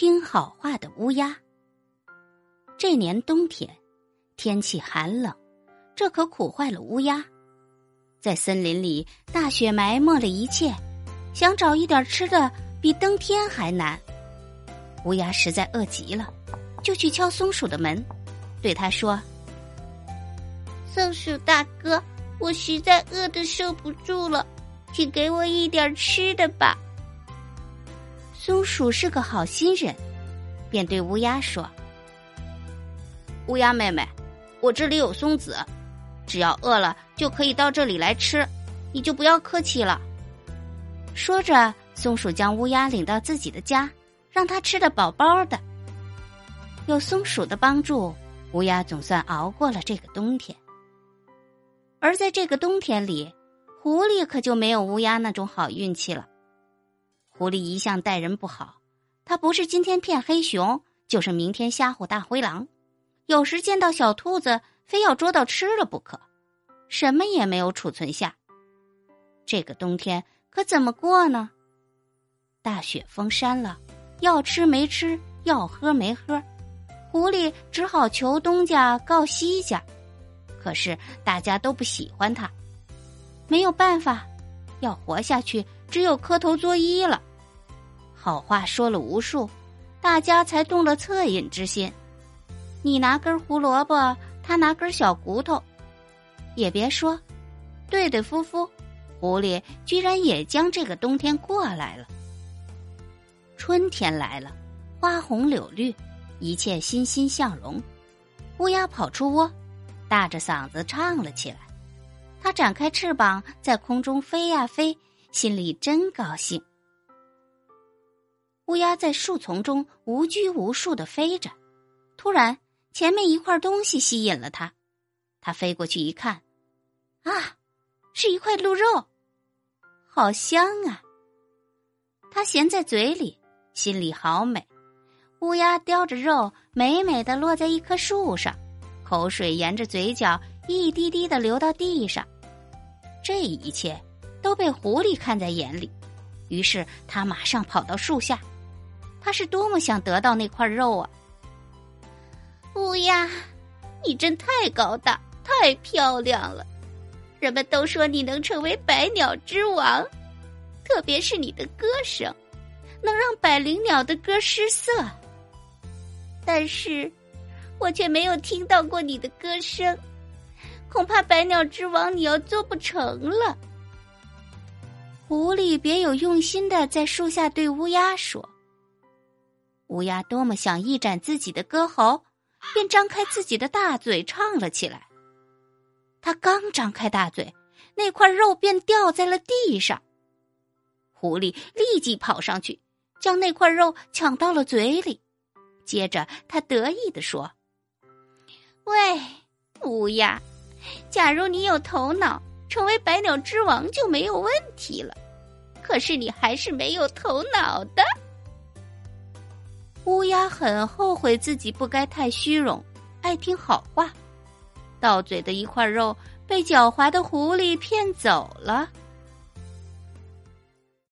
听好话的乌鸦。这年冬天，天气寒冷，这可苦坏了乌鸦。在森林里，大雪埋没了一切，想找一点吃的比登天还难。乌鸦实在饿极了，就去敲松鼠的门，对他说：“松鼠大哥，我实在饿得受不住了，请给我一点吃的吧。”松鼠是个好心人，便对乌鸦说：“乌鸦妹妹，我这里有松子，只要饿了就可以到这里来吃，你就不要客气了。”说着，松鼠将乌鸦领到自己的家，让它吃得饱饱的。有松鼠的帮助，乌鸦总算熬过了这个冬天。而在这个冬天里，狐狸可就没有乌鸦那种好运气了。狐狸一向待人不好，他不是今天骗黑熊，就是明天吓唬大灰狼，有时见到小兔子，非要捉到吃了不可，什么也没有储存下。这个冬天可怎么过呢？大雪封山了，要吃没吃，要喝没喝，狐狸只好求东家告西家，可是大家都不喜欢他，没有办法，要活下去，只有磕头作揖了。好话说了无数，大家才动了恻隐之心。你拿根胡萝卜，他拿根小骨头，也别说，对对夫妇，狐狸居然也将这个冬天过来了。春天来了，花红柳绿，一切欣欣向荣。乌鸦跑出窝，大着嗓子唱了起来。它展开翅膀，在空中飞呀飞，心里真高兴。乌鸦在树丛中无拘无束的飞着，突然前面一块东西吸引了它，它飞过去一看，啊，是一块鹿肉，好香啊！它衔在嘴里，心里好美。乌鸦叼着肉，美美的落在一棵树上，口水沿着嘴角一滴滴的流到地上。这一切都被狐狸看在眼里，于是他马上跑到树下。他是多么想得到那块肉啊！乌鸦，你真太高大、太漂亮了，人们都说你能成为百鸟之王，特别是你的歌声，能让百灵鸟的歌失色。但是，我却没有听到过你的歌声，恐怕百鸟之王你要做不成了。狐狸别有用心的在树下对乌鸦说。乌鸦多么想一展自己的歌喉，便张开自己的大嘴唱了起来。他刚张开大嘴，那块肉便掉在了地上。狐狸立即跑上去，将那块肉抢到了嘴里。接着，他得意地说：“喂，乌鸦，假如你有头脑，成为百鸟之王就没有问题了。可是你还是没有头脑的。”乌鸦很后悔自己不该太虚荣，爱听好话，到嘴的一块肉被狡猾的狐狸骗走了。